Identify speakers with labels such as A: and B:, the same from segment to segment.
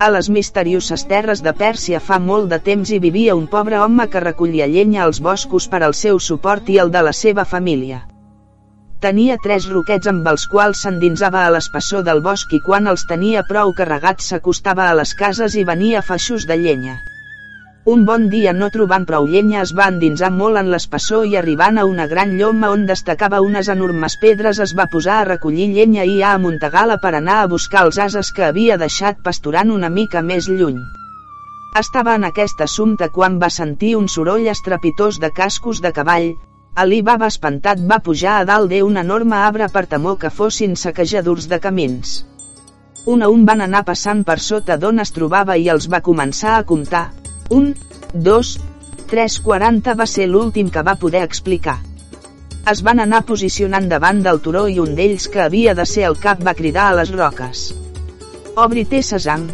A: A les misterioses terres de Pèrsia fa molt de temps hi vivia un pobre home que recollia llenya als boscos per al seu suport i el de la seva família. Tenia tres roquets amb els quals s'endinsava a l'espessor del bosc i quan els tenia prou carregats s'acostava a les cases i venia feixos de llenya. Un bon dia no trobant prou llenya es va endinsar molt en l'espessor i arribant a una gran lloma on destacava unes enormes pedres es va posar a recollir llenya i a amuntegar-la per anar a buscar els ases que havia deixat pasturant una mica més lluny. Estava en aquest assumpte quan va sentir un soroll estrepitós de cascos de cavall. Ali Baba espantat va pujar a dalt d'un enorme arbre per temor que fossin saquejadors de camins. Un a un van anar passant per sota d'on es trobava i els va començar a comptar, un, dos, tres quaranta va ser l'últim que va poder explicar. Es van anar posicionant davant del turó i un d'ells que havia de ser el cap va cridar a les roques. Obri-te sesam.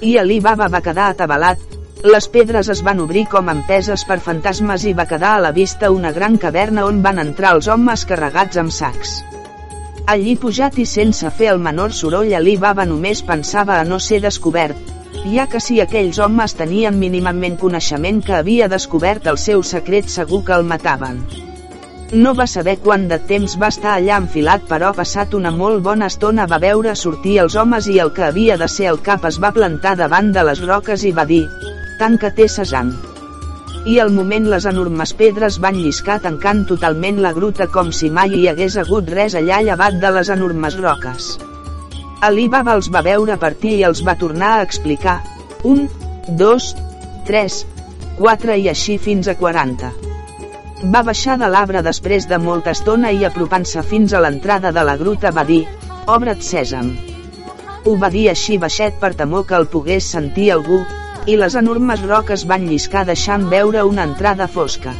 A: I Ali Baba va quedar atabalat, les pedres es van obrir com empeses per fantasmes i va quedar a la vista una gran caverna on van entrar els homes carregats amb sacs. Allí pujat i sense fer el menor soroll Ali Baba només pensava a no ser descobert, ja que si aquells homes tenien mínimament coneixement que havia descobert el seu secret segur que el mataven. No va saber quant de temps va estar allà enfilat però passat una molt bona estona va veure sortir els homes i el que havia de ser el cap es va plantar davant de les roques i va dir «Tanca-te sesam». I al moment les enormes pedres van lliscar tancant totalment la gruta com si mai hi hagués hagut res allà llevat de les enormes roques. Ali Baba els va veure partir i els va tornar a explicar. Un, dos, tres, quatre i així fins a 40. Va baixar de l'arbre després de molta estona i apropant-se fins a l'entrada de la gruta va dir, obre't sèsam. Ho va dir així baixet per temor que el pogués sentir algú, i les enormes roques van lliscar deixant veure una entrada fosca.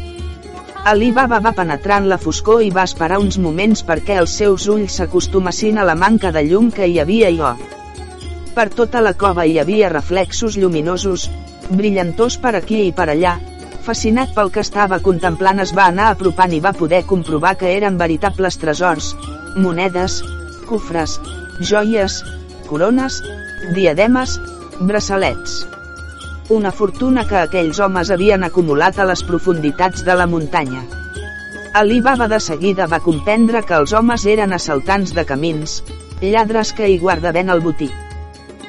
A: Ali Baba va penetrar en la foscor i va esperar uns moments perquè els seus ulls s'acostumassin a la manca de llum que hi havia i oh. Per tota la cova hi havia reflexos lluminosos, brillantors per aquí i per allà. Fascinat pel que estava contemplant es va anar apropant i va poder comprovar que eren veritables tresors, monedes, cofres, joies, corones, diademes, braçalets una fortuna que aquells homes havien acumulat a les profunditats de la muntanya. Ali Baba de seguida va comprendre que els homes eren assaltants de camins, lladres que hi guardaven el botí.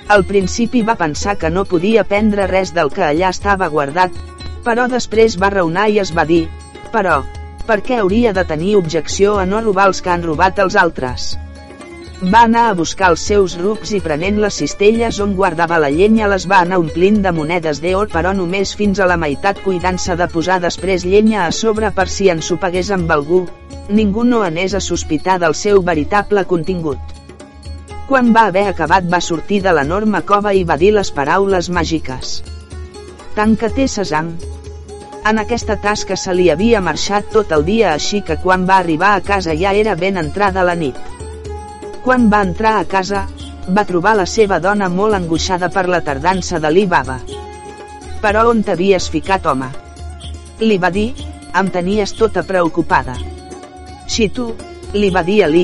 A: Al principi va pensar que no podia prendre res del que allà estava guardat, però després va raonar i es va dir, però, per què hauria de tenir objecció a no robar els que han robat els altres? Va anar a buscar els seus rucs i prenent les cistelles on guardava la llenya les va anar omplint de monedes d'or però només fins a la meitat cuidant-se de posar després llenya a sobre per si ensopegués amb algú. Ningú no anés a sospitar del seu veritable contingut. Quan va haver acabat va sortir de l'enorme cova i va dir les paraules màgiques. Tanca-te sesam. En aquesta tasca se li havia marxat tot el dia així que quan va arribar a casa ja era ben entrada la nit. Quan va entrar a casa, va trobar la seva dona molt angoixada per la tardança de l'Ibaba. Però on t'havies ficat, home? Li va dir, em tenies tota preocupada. Si tu, li va dir a Li,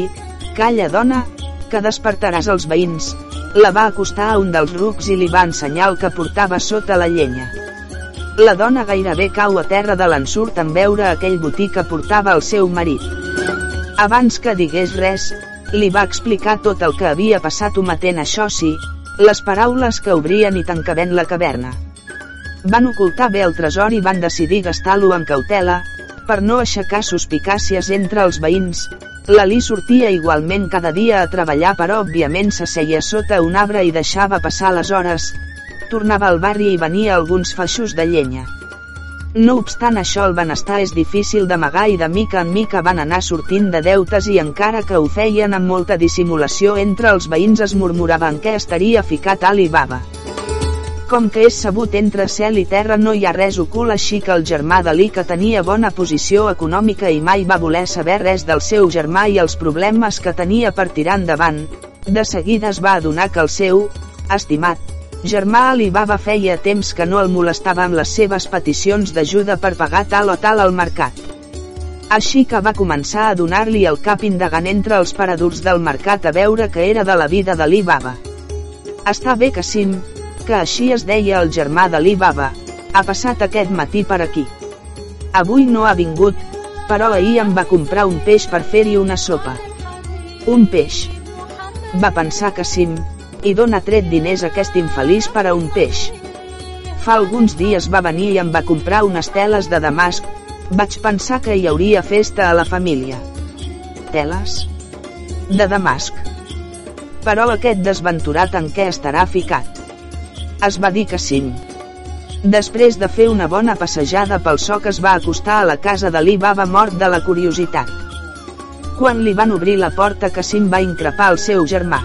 A: calla dona, que despertaràs els veïns. La va acostar a un dels rucs i li va ensenyar el que portava sota la llenya. La dona gairebé cau a terra de l'ensurt en veure aquell botí que portava el seu marit. Abans que digués res, li va explicar tot el que havia passat ometent això sí, les paraules que obrien i tancaven la caverna. Van ocultar bé el tresor i van decidir gastar-lo amb cautela, per no aixecar suspicàcies entre els veïns. L'Ali sortia igualment cada dia a treballar però òbviament s'asseia sota un arbre i deixava passar les hores. Tornava al barri i venia alguns feixos de llenya. No obstant això el benestar és difícil d'amagar i de mica en mica van anar sortint de deutes i encara que ho feien amb molta dissimulació entre els veïns es murmuraven que estaria ficat Ali Baba. Com que és sabut entre cel i terra no hi ha res ocult així que el germà d'Ali que tenia bona posició econòmica i mai va voler saber res del seu germà i els problemes que tenia per tirar endavant, de seguida es va adonar que el seu, estimat, Germà Alibaba feia temps que no el molestava amb les seves peticions d'ajuda per pagar tal o tal al mercat. Així que va començar a donar-li el cap indagant entre els paradurs del mercat a veure què era de la vida d'Alibaba. Està bé que Sim, que així es deia el germà d'Ali Baba, ha passat aquest matí per aquí. Avui no ha vingut, però ahir em va comprar un peix per fer-hi una sopa. Un peix. Va pensar que sim, i dona tret diners aquest infeliç per a un peix. Fa alguns dies va venir i em va comprar unes teles de Damasc, vaig pensar que hi hauria festa a la família. Teles? De Damasc. Però aquest desventurat en què estarà ficat? Es va dir que sí. Després de fer una bona passejada pel soc es va acostar a la casa de Baba mort de la curiositat. Quan li van obrir la porta Cassim va increpar el seu germà.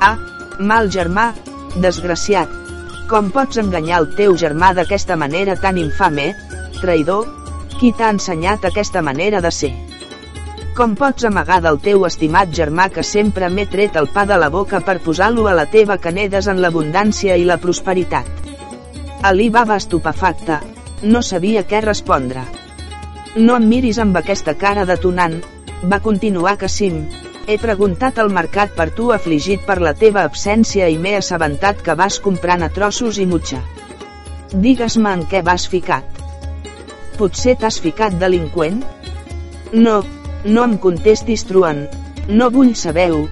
A: Ah, mal germà, desgraciat. Com pots enganyar el teu germà d'aquesta manera tan infame, traïdor? Qui t'ha ensenyat aquesta manera de ser? Com pots amagar del teu estimat germà que sempre m'he tret el pa de la boca per posar-lo a la teva canedes en l'abundància i la prosperitat? Ali va estupefacte. No sabia què respondre. No em miris amb aquesta cara detonant, va continuar Cassim. He preguntat al mercat per tu afligit per la teva absència i m'he assabentat que vas comprant a trossos i mutxa. Digues-me en què vas ficat. Potser t'has ficat delinqüent? No, no em contestis truant. No vull saber-ho.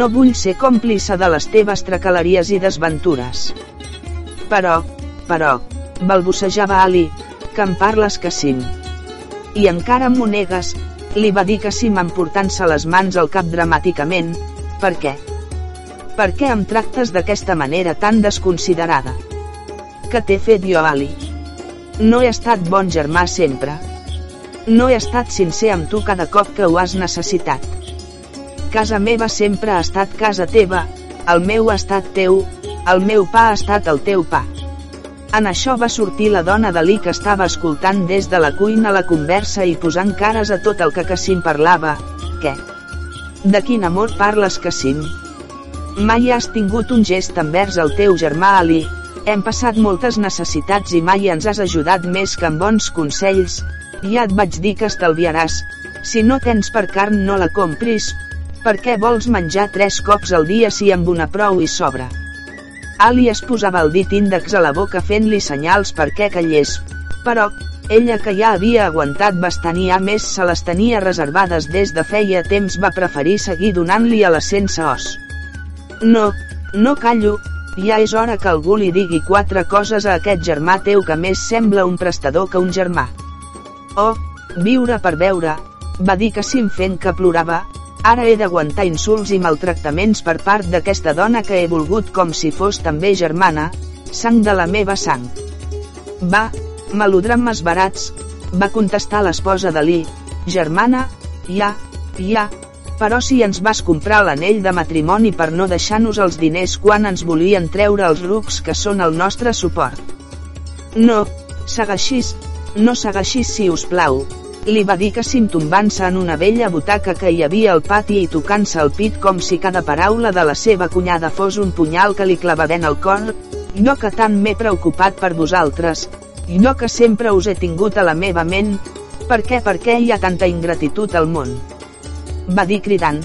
A: No vull ser còmplice de les teves tracaleries i desventures. Però, però, balbucejava Ali, que em parles que sim. I encara m'ho negues, li va dir que sim emportant-se les mans al cap dramàticament, per què? Per què em tractes d'aquesta manera tan desconsiderada? Què t'he fet jo, Ali? No he estat bon germà sempre. No he estat sincer amb tu cada cop que ho has necessitat. Casa meva sempre ha estat casa teva, el meu ha estat teu, el meu pa ha estat el teu pa. En això va sortir la dona d'Ali que estava escoltant des de la cuina la conversa i posant cares a tot el que Cassim parlava. Què? De quin amor parles, Cassim? Mai has tingut un gest envers el teu germà Ali. Hem passat moltes necessitats i mai ens has ajudat més que amb bons consells. Ja et vaig dir que estalviaràs. Si no tens per carn no la compris. Per què vols menjar tres cops al dia si amb una prou i sobra? Ali es posava el dit índex a la boca fent-li senyals perquè callés. Però, ella que ja havia aguantat bastant i a més se les tenia reservades des de feia temps va preferir seguir donant-li a la sense os. No, no callo, ja és hora que algú li digui quatre coses a aquest germà teu que més sembla un prestador que un germà. Oh, viure per veure, va dir que sim fent que plorava, Ara he d'aguantar insults i maltractaments per part d'aquesta dona que he volgut com si fos també germana, sang de la meva sang. Va, melodrames barats, va contestar l'esposa d'Ali, germana, ja, ja, però si ens vas comprar l'anell de matrimoni per no deixar-nos els diners quan ens volien treure els rucs que són el nostre suport. No, segueixis, no segueixis si us plau, li va dir que tombant-se en una vella butaca que hi havia al pati i tocant-se el pit com si cada paraula de la seva cunyada fos un punyal que li clavaven al cor, jo que tant m'he preocupat per vosaltres, jo que sempre us he tingut a la meva ment, per què per què hi ha tanta ingratitud al món? Va dir cridant.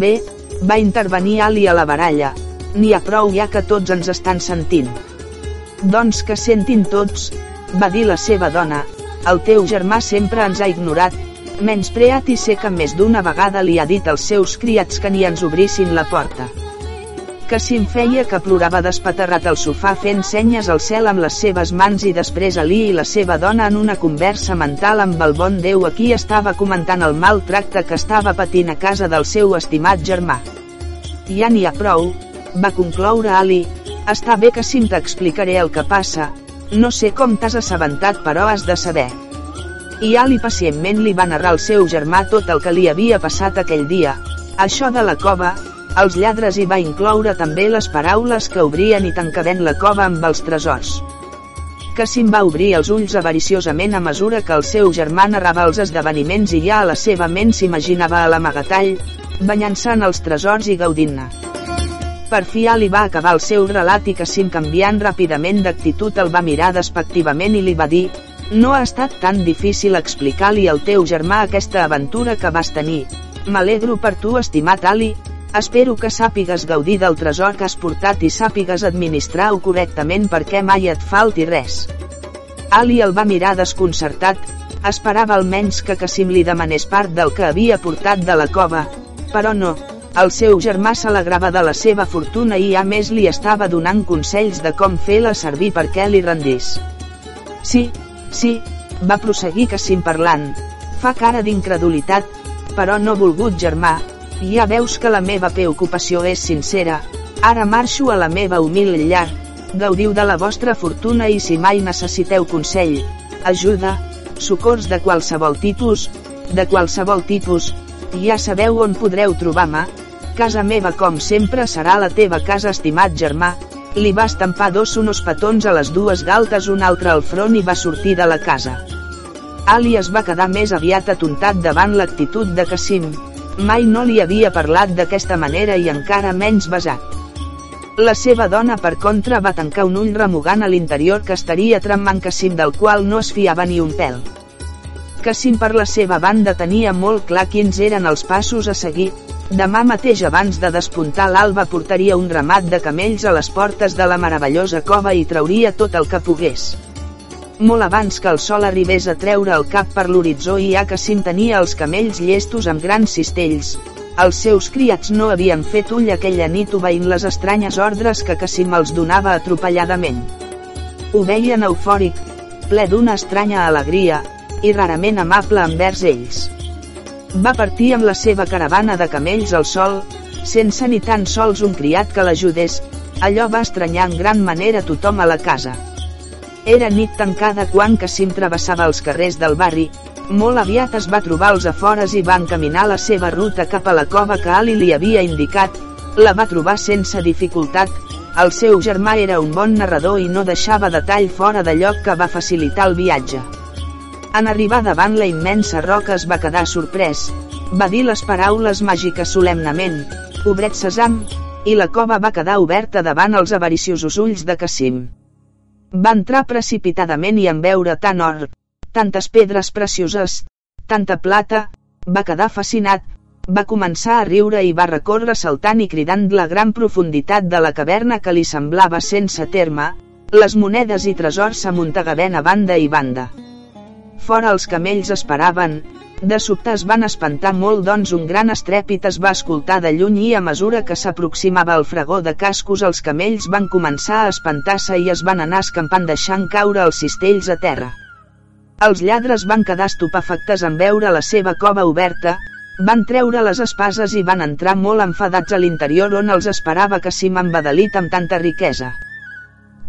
A: Bé, va intervenir Ali a la baralla, n'hi ha prou ja que tots ens estan sentint. Doncs que sentin tots, va dir la seva dona, el teu germà sempre ens ha ignorat, menyspreat i sé que més d'una vegada li ha dit als seus criats que ni ens obrissin la porta. Que em feia que plorava despaterrat al sofà fent senyes al cel amb les seves mans i després Ali i la seva dona en una conversa mental amb el bon Déu aquí estava comentant el mal tracte que estava patint a casa del seu estimat germà. Ja n'hi ha prou, va concloure Ali, està bé que sim t'explicaré el que passa, no sé com t'has assabentat però has de saber. I Ali pacientment li va narrar al seu germà tot el que li havia passat aquell dia. Això de la cova, els lladres hi va incloure també les paraules que obrien i tancaven la cova amb els tresors. Cassim va obrir els ulls avariciosament a mesura que el seu germà narrava els esdeveniments i ja a la seva ment s'imaginava a l'amagatall, banyant-se en els tresors i gaudint-ne. Per fi Ali va acabar el seu relat i Cassim canviant ràpidament d'actitud el va mirar despectivament i li va dir no ha estat tan difícil explicar-li al teu germà aquesta aventura que vas tenir. M'alegro per tu estimat Ali, Espero que sàpigues gaudir del tresor que has portat i sàpigues administrar-ho correctament perquè mai et falti res. Ali el va mirar desconcertat, esperava almenys que Cassim li demanés part del que havia portat de la cova, però no, el seu germà s'alegrava de la seva fortuna i a més li estava donant consells de com fer-la servir perquè li rendís. Sí, sí, va prosseguir Cassim parlant, fa cara d'incredulitat, però no volgut germà, ja veus que la meva preocupació és sincera, ara marxo a la meva humil llar, gaudiu de la vostra fortuna i si mai necessiteu consell, ajuda, socors de qualsevol tipus, de qualsevol tipus, ja sabeu on podreu trobar-me, casa meva com sempre serà la teva casa estimat germà, li va estampar dos sonos petons a les dues galtes un altre al front i va sortir de la casa. Ali es va quedar més aviat atontat davant l'actitud de Cassim. Mai no li havia parlat d'aquesta manera i encara menys besat. La seva dona per contra va tancar un ull remugant a l'interior que estaria tramant Cassim del qual no es fiava ni un pèl. Cassim per la seva banda tenia molt clar quins eren els passos a seguir. Demà mateix abans de despuntar l'alba portaria un ramat de camells a les portes de la meravellosa cova i trauria tot el que pogués. Molt abans que el sol arribés a treure el cap per l'horitzó i ja que tenia els camells llestos amb grans cistells, els seus criats no havien fet ull aquella nit obeint les estranyes ordres que Cassim els donava atropelladament. Ho veien eufòric, ple d'una estranya alegria, i rarament amable envers ells. Va partir amb la seva caravana de camells al sol, sense ni tan sols un criat que l'ajudés, allò va estranyar en gran manera tothom a la casa. Era nit tancada quan Cassim travessava els carrers del barri, molt aviat es va trobar als afores i va encaminar la seva ruta cap a la cova que Ali li havia indicat, la va trobar sense dificultat, el seu germà era un bon narrador i no deixava detall fora de lloc que va facilitar el viatge. En arribar davant la immensa roca es va quedar sorprès, va dir les paraules màgiques solemnament, obret sesam, i la cova va quedar oberta davant els avariciosos ulls de Cassim. Va entrar precipitadament i en veure tant or, tantes pedres precioses, tanta plata, va quedar fascinat, va començar a riure i va recórrer saltant i cridant la gran profunditat de la caverna que li semblava sense terme, les monedes i tresors s'amuntegaven a banda i banda. Fora els camells esperaven, de sobte es van espantar molt doncs un gran estrèpit es va escoltar de lluny i a mesura que s'aproximava el fregó de cascos els camells van començar a espantar-se i es van anar escampant deixant caure els cistells a terra. Els lladres van quedar estupefactes en veure la seva cova oberta, van treure les espases i van entrar molt enfadats a l'interior on els esperava que s'hi m'embadalit amb tanta riquesa.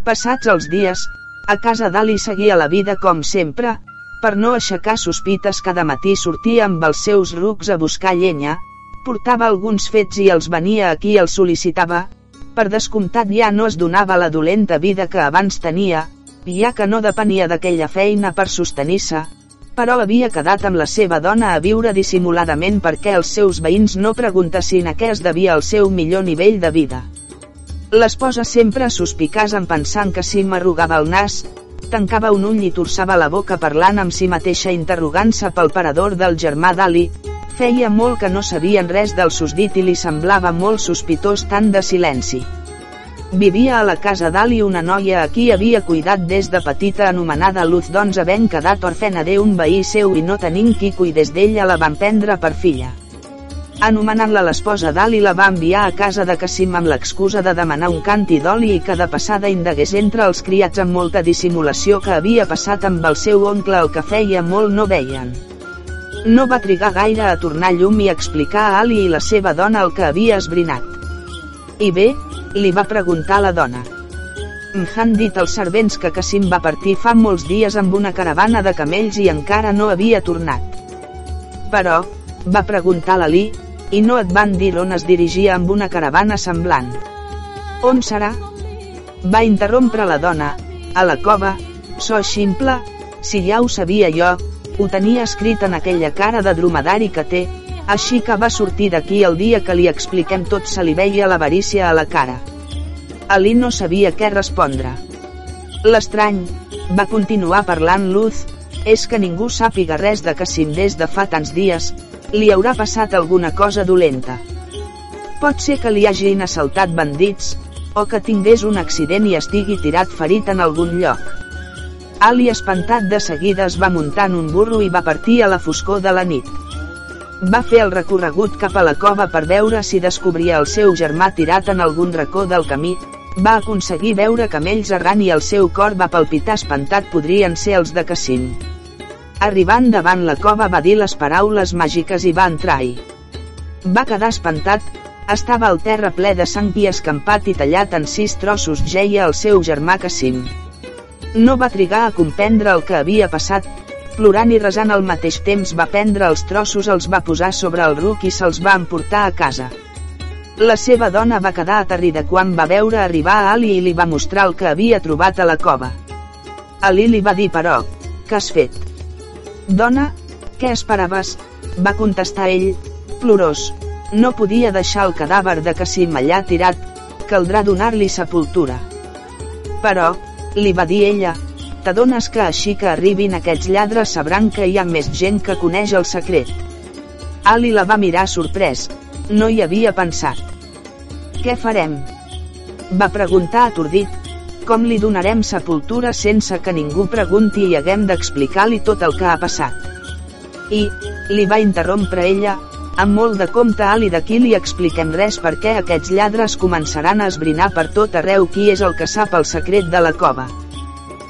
A: Passats els dies, a casa d'Ali seguia la vida com sempre, per no aixecar sospites cada matí sortia amb els seus rucs a buscar llenya, portava alguns fets i els venia aquí i els sol·licitava, per descomptat ja no es donava la dolenta vida que abans tenia, ja que no depenia d'aquella feina per sostenir-se, però havia quedat amb la seva dona a viure dissimuladament perquè els seus veïns no preguntessin a què es devia el seu millor nivell de vida. L'esposa sempre sospicaç en pensant que si m'arrugava el nas, tancava un ull i torçava la boca parlant amb si mateixa interrogant-se pel parador del germà d'Ali. Feia molt que no sabien res del susdit i li semblava molt sospitós tant de silenci. Vivia a la casa d'Ali una noia a qui havia cuidat des de petita anomenada Luz doncs havent quedat orfena d'un veí seu i no tenint qui cuidés d'ella la van prendre per filla anomenant-la l'esposa d'Ali la va enviar a casa de Cassim amb l'excusa de demanar un canti d'oli i que de passada indagués entre els criats amb molta dissimulació que havia passat amb el seu oncle el que feia molt no veien. No va trigar gaire a tornar llum i explicar a Ali i la seva dona el que havia esbrinat. I bé, li va preguntar la dona. M'han dit els servents que Cassim va partir fa molts dies amb una caravana de camells i encara no havia tornat. Però, va preguntar l'Ali, i no et van dir on es dirigia amb una caravana semblant. On serà? Va interrompre la dona, a la cova, so ximple, si ja ho sabia jo, ho tenia escrit en aquella cara de dromedari que té, així que va sortir d'aquí el dia que li expliquem tot se li veia l'avarícia a la cara. Ali no sabia què respondre. L'estrany, va continuar parlant Luz, és que ningú sàpiga res de Cassim des de fa tants dies, li haurà passat alguna cosa dolenta. Pot ser que li hagin assaltat bandits, o que tingués un accident i estigui tirat ferit en algun lloc. Ali espantat de seguida es va muntar en un burro i va partir a la foscor de la nit. Va fer el recorregut cap a la cova per veure si descobria el seu germà tirat en algun racó del camí, va aconseguir veure camells errant i el seu cor va palpitar espantat podrien ser els de Cassim. Arribant davant la cova va dir les paraules màgiques i va entrar-hi. Va quedar espantat, estava al terra ple de sang i escampat i tallat en sis trossos geia el seu germà Cassim. No va trigar a comprendre el que havia passat, plorant i resant al mateix temps va prendre els trossos els va posar sobre el ruc i se'ls va emportar a casa. La seva dona va quedar aterrida quan va veure arribar a Ali i li va mostrar el que havia trobat a la cova. Ali li va dir però, què has fet? Dona, què esperaves? Va contestar ell, plorós, no podia deixar el cadàver de Cassim allà tirat, caldrà donar-li sepultura. Però, li va dir ella, t'adones que així que arribin aquests lladres sabran que hi ha més gent que coneix el secret. Ali la va mirar sorprès, no hi havia pensat. Què farem? Va preguntar atordit, com li donarem sepultura sense que ningú pregunti i haguem d'explicar-li tot el que ha passat. I, li va interrompre ella, amb molt de compte alt i d'aquí li expliquem res perquè aquests lladres començaran a esbrinar per tot arreu qui és el que sap el secret de la cova.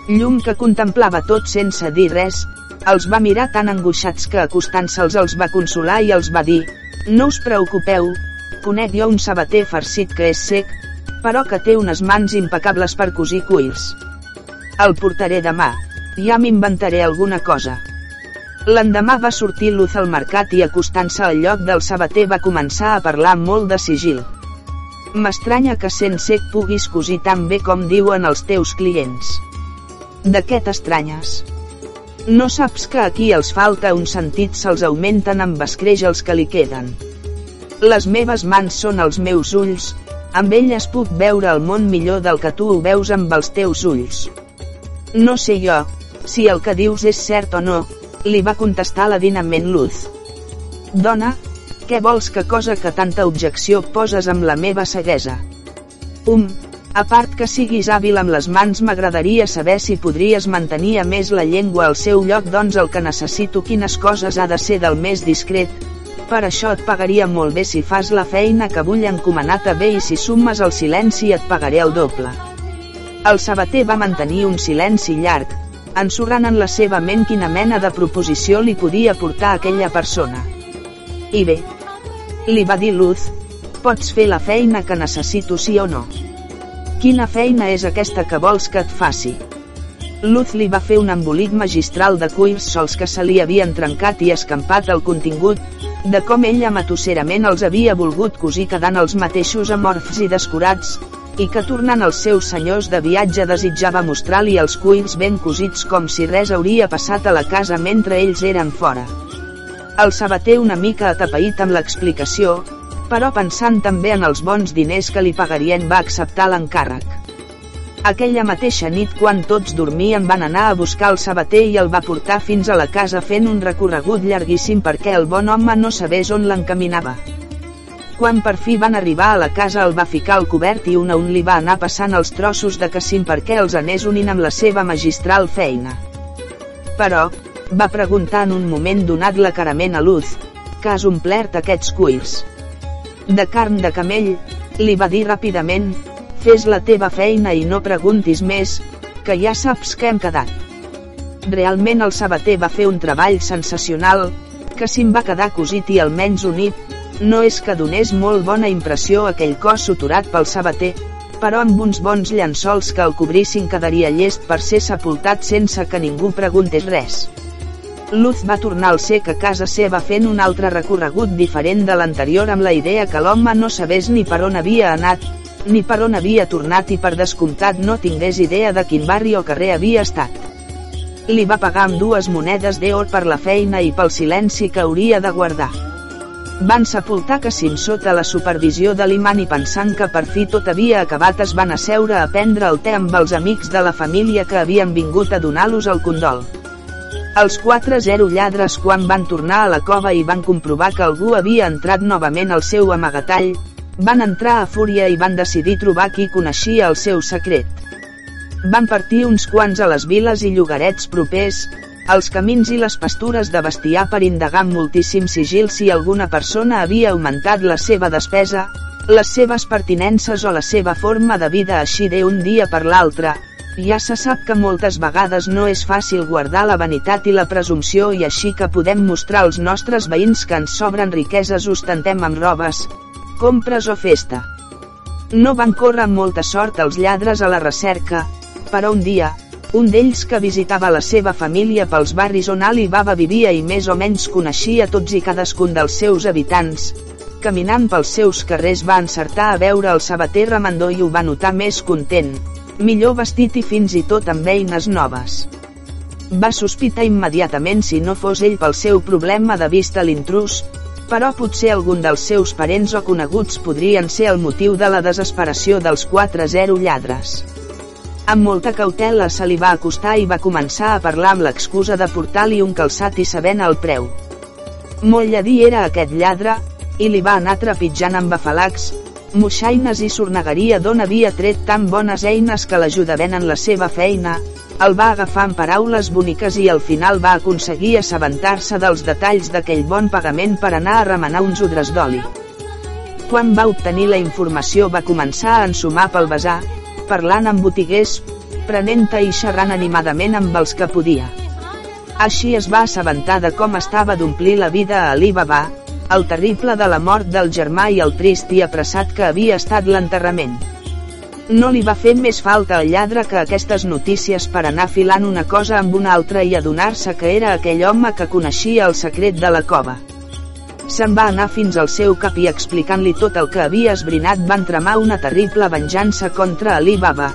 A: Llum que contemplava tot sense dir res, els va mirar tan angoixats que acostant-se'ls els va consolar i els va dir, no us preocupeu, conec jo un sabater farcit que és sec, però que té unes mans impecables per cosir cuils. El portaré demà, ja m'inventaré alguna cosa. L'endemà va sortir Luz al mercat i acostant-se al lloc del sabater va començar a parlar molt de sigil. M'estranya que sent sec puguis cosir tan bé com diuen els teus clients. De què t'estranyes? No saps que aquí els falta un sentit se'ls augmenten amb escreix els que li queden. Les meves mans són els meus ulls, amb elles puc veure el món millor del que tu ho veus amb els teus ulls. No sé jo, si el que dius és cert o no, li va contestar ladinament Luz. Dona, què vols que cosa que tanta objecció poses amb la meva ceguesa? Um, a part que siguis hàbil amb les mans m'agradaria saber si podries mantenir a més la llengua al seu lloc doncs el que necessito quines coses ha de ser del més discret, per això et pagaria molt bé si fas la feina que vull encomanar-te bé i si sumes el silenci et pagaré el doble. El sabater va mantenir un silenci llarg, ensorrant en la seva ment quina mena de proposició li podia portar aquella persona. I bé, li va dir Luz, pots fer la feina que necessito sí o no. Quina feina és aquesta que vols que et faci? Luz li va fer un embolic magistral de cuirs sols que se li havien trencat i escampat el contingut, de com ella matusserament els havia volgut cosir quedant els mateixos amorfs i descurats, i que tornant als seus senyors de viatge desitjava mostrar-li els cuils ben cosits com si res hauria passat a la casa mentre ells eren fora. El sabater una mica atapeït amb l'explicació, però pensant també en els bons diners que li pagarien va acceptar l'encàrrec. Aquella mateixa nit quan tots dormien van anar a buscar el sabater i el va portar fins a la casa fent un recorregut llarguíssim perquè el bon home no sabés on l'encaminava. Quan per fi van arribar a la casa el va ficar al cobert i un a un li va anar passant els trossos de cassim perquè els anés unint amb la seva magistral feina. Però, va preguntar en un moment donat la carament a Luz, que has omplert aquests cuirs. De carn de camell, li va dir ràpidament, fes la teva feina i no preguntis més, que ja saps que hem quedat. Realment el sabater va fer un treball sensacional, que si va quedar cosit i almenys unit, no és que donés molt bona impressió aquell cos suturat pel sabater, però amb uns bons llençols que el cobrissin quedaria llest per ser sepultat sense que ningú preguntés res. Luz va tornar al sec a casa seva fent un altre recorregut diferent de l'anterior amb la idea que l'home no sabés ni per on havia anat, ni per on havia tornat i per descomptat no tingués idea de quin barri o carrer havia estat. Li va pagar amb dues monedes d'or per la feina i pel silenci que hauria de guardar. Van sepultar Cassim sota la supervisió de l'imant i pensant que per fi tot havia acabat es van asseure a prendre el te amb els amics de la família que havien vingut a donar-los el condol. Els quatre zero lladres quan van tornar a la cova i van comprovar que algú havia entrat novament al seu amagatall, Van entrar a fúria i van decidir trobar qui coneixia el seu secret. Van partir uns quants a les viles i llogarets propers, els camins i les pastures de bestiar per indagar amb moltíssim sigil si alguna persona havia augmentat la seva despesa, les seves pertinences o la seva forma de vida així d'un dia per l'altre. Ja se sap que moltes vegades no és fàcil guardar la vanitat i la presumpció i així que podem mostrar als nostres veïns que ens sobren riqueses ostentem amb robes, compres o festa. No van córrer amb molta sort els lladres a la recerca, però un dia, un d'ells que visitava la seva família pels barris on Alibaba vivia i més o menys coneixia tots i cadascun dels seus habitants. Caminant pels seus carrers va encertar a veure el sabater remandó i ho va notar més content, millor vestit i fins i tot amb eines noves. Va sospitar immediatament si no fos ell pel seu problema de vista l'intrus, però potser algun dels seus parents o coneguts podrien ser el motiu de la desesperació dels 4-0 lladres. Amb molta cautela se li va acostar i va començar a parlar amb l'excusa de portar-li un calçat i sabent el preu. Molt lladí era aquest lladre, i li va anar trepitjant amb afalacs, moixaines i sornegaria d'on havia tret tan bones eines que l'ajudaven en la seva feina, el va agafar amb paraules boniques i al final va aconseguir assabentar-se dels detalls d'aquell bon pagament per anar a remenar uns odres d'oli. Quan va obtenir la informació va començar a ensumar pel basar, parlant amb botiguers, prenent-te i xerrant animadament amb els que podia. Així es va assabentar de com estava d'omplir la vida a Alibaba, el terrible de la mort del germà i el trist i apressat que havia estat l'enterrament. No li va fer més falta al lladre que aquestes notícies per anar filant una cosa amb una altra i adonar-se que era aquell home que coneixia el secret de la cova. Se'n va anar fins al seu cap i explicant-li tot el que havia esbrinat van tramar una terrible venjança contra Ali Baba,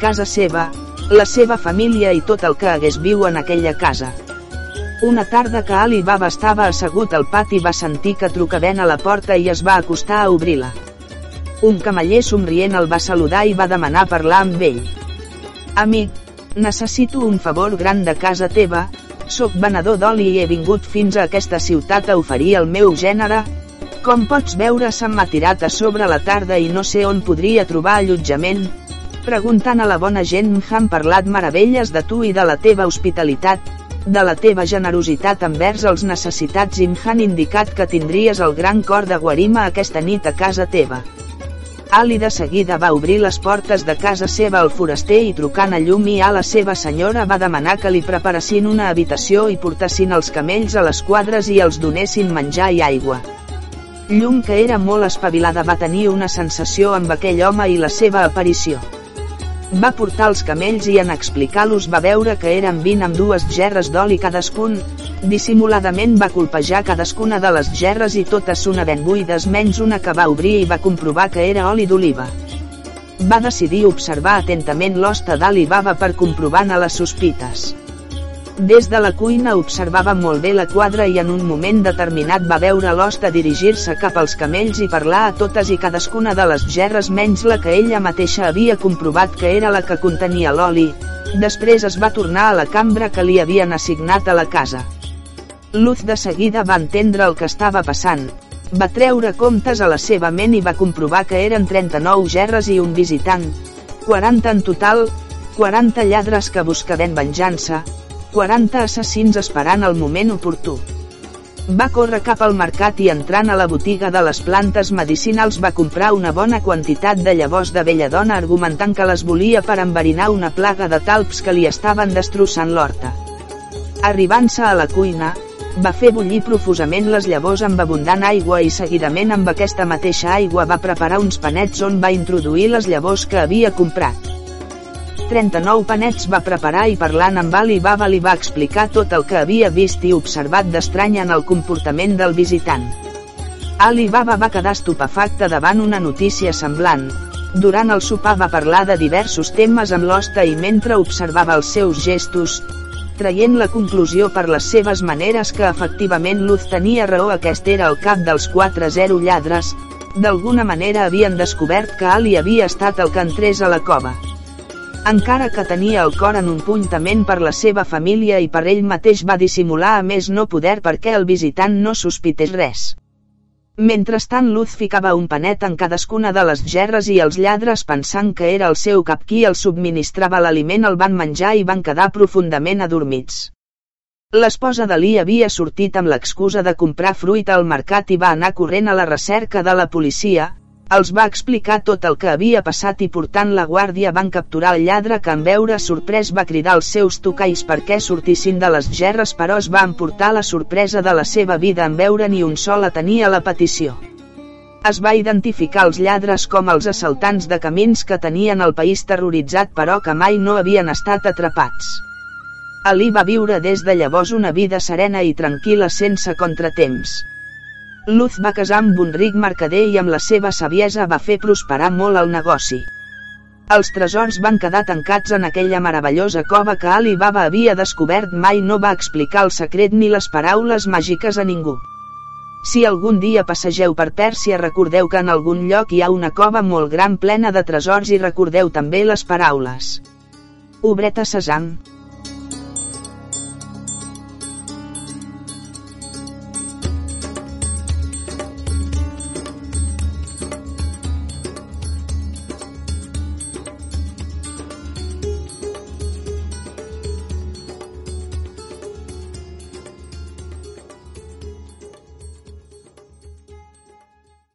A: casa seva, la seva família i tot el que hagués viu en aquella casa. Una tarda que Ali Baba estava assegut al pati va sentir que trucaven a la porta i es va acostar a obrir-la. Un camaller somrient el va saludar i va demanar parlar amb ell. Amic, necessito un favor gran de casa teva, Soc venedor d'oli i he vingut fins a aquesta ciutat a oferir el meu gènere. Com pots veure se m'ha tirat a sobre la tarda i no sé on podria trobar allotjament. Preguntant a la bona gent m'han parlat meravelles de tu i de la teva hospitalitat, de la teva generositat envers els necessitats i m'han indicat que tindries el gran cor de guarima aquesta nit a casa teva. Ali de seguida va obrir les portes de casa seva al foraster i trucant a llum i a la seva senyora va demanar que li preparassin una habitació i portassin els camells a les quadres i els donessin menjar i aigua. Llum que era molt espavilada va tenir una sensació amb aquell home i la seva aparició. Va portar els camells i en explicar-los va veure que eren 20 amb dues gerres d'oli cadascun, dissimuladament va colpejar cadascuna de les gerres i totes sonaven buides menys una que va obrir i va comprovar que era oli d'oliva. Va decidir observar atentament l'hoste d'Alibaba per comprovar-ne les sospites. Des de la cuina observava molt bé la quadra i en un moment determinat va veure l'hoste dirigir-se cap als camells i parlar a totes i cadascuna de les gerres menys la que ella mateixa havia comprovat que era la que contenia l'oli. Després es va tornar a la cambra que li havien assignat a la casa. Luz de seguida va entendre el que estava passant. Va treure comptes a la seva ment i va comprovar que eren 39 gerres i un visitant. 40 en total, 40 lladres que buscaven venjança, 40 assassins esperant el moment oportú. Va córrer cap al mercat i entrant a la botiga de les plantes medicinals va comprar una bona quantitat de llavors de belladona argumentant que les volia per enverinar una plaga de talps que li estaven destrossant l'horta. Arribant-se a la cuina, va fer bullir profusament les llavors amb abundant aigua i seguidament amb aquesta mateixa aigua va preparar uns panets on va introduir les llavors que havia comprat. 39 panets va preparar i parlant amb Ali Baba li va explicar tot el que havia vist i observat d'estrany en el comportament del visitant. Ali Baba va quedar estupefacte davant una notícia semblant. Durant el sopar va parlar de diversos temes amb l'hoste i mentre observava els seus gestos, traient la conclusió per les seves maneres que efectivament Luz tenia raó aquest era el cap dels 4-0 lladres, d'alguna manera havien descobert que Ali havia estat el que entrés a la cova encara que tenia el cor en un puny tement per la seva família i per ell mateix va dissimular a més no poder perquè el visitant no sospités res. Mentrestant Luz ficava un panet en cadascuna de les gerres i els lladres pensant que era el seu cap qui els subministrava l'aliment el van menjar i van quedar profundament adormits. L'esposa d'Ali havia sortit amb l'excusa de comprar fruita al mercat i va anar corrent a la recerca de la policia, els va explicar tot el que havia passat i portant la guàrdia van capturar el lladre que en veure sorprès va cridar als seus tocalls perquè sortissin de les gerres però es va emportar la sorpresa de la seva vida en veure ni un sol atenia la petició. Es va identificar els lladres com els assaltants de camins que tenien el país terroritzat però que mai no havien estat atrapats. Ali va viure des de llavors una vida serena i tranquil·la sense contratemps. Luz va casar amb un ric mercader i amb la seva saviesa va fer prosperar molt el negoci. Els tresors van quedar tancats en aquella meravellosa cova que Ali Baba havia descobert mai no va explicar el secret ni les paraules màgiques a ningú. Si algun dia passegeu per Pèrsia recordeu que en algun lloc hi ha una cova molt gran plena de tresors i recordeu també les paraules. Obreta Sesam,